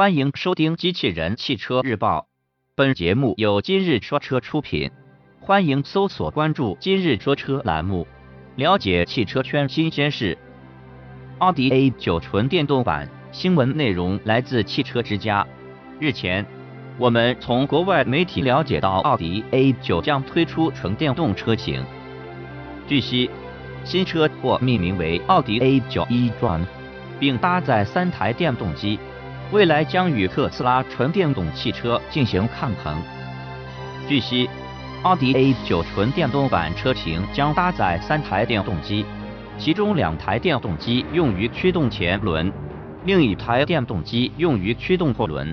欢迎收听《机器人汽车日报》，本节目由今日说车出品。欢迎搜索关注“今日说车”栏目，了解汽车圈新鲜事。奥迪 A9 纯电动版新闻内容来自汽车之家。日前，我们从国外媒体了解到，奥迪 A9 将推出纯电动车型。据悉，新车或命名为奥迪 A9 e-tron，并搭载三台电动机。未来将与特斯拉纯电动汽车进行抗衡。据悉，奥迪 A9 纯电动版车型将搭载三台电动机，其中两台电动机用于驱动前轮，另一台电动机用于驱动后轮。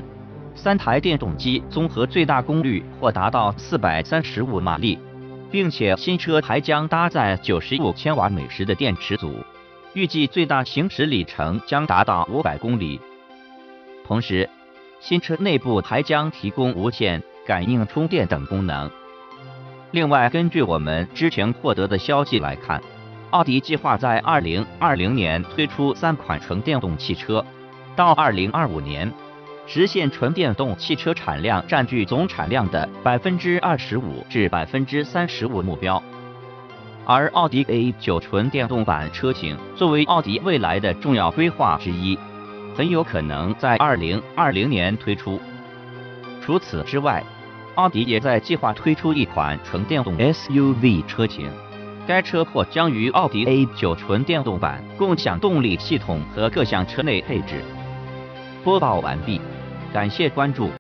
三台电动机综合最大功率或达到四百三十五马力，并且新车还将搭载九十五千瓦每时的电池组，预计最大行驶里程将达到五百公里。同时，新车内部还将提供无线感应充电等功能。另外，根据我们之前获得的消息来看，奥迪计划在2020年推出三款纯电动汽车，到2025年实现纯电动汽车产量占据总产量的百分之二十五至百分之三十五目标。而奥迪 A9 纯电动版车型作为奥迪未来的重要规划之一。很有可能在二零二零年推出。除此之外，奥迪也在计划推出一款纯电动 SUV 车型，该车或将与奥迪 A9 纯电动版共享动力系统和各项车内配置。播报完毕，感谢关注。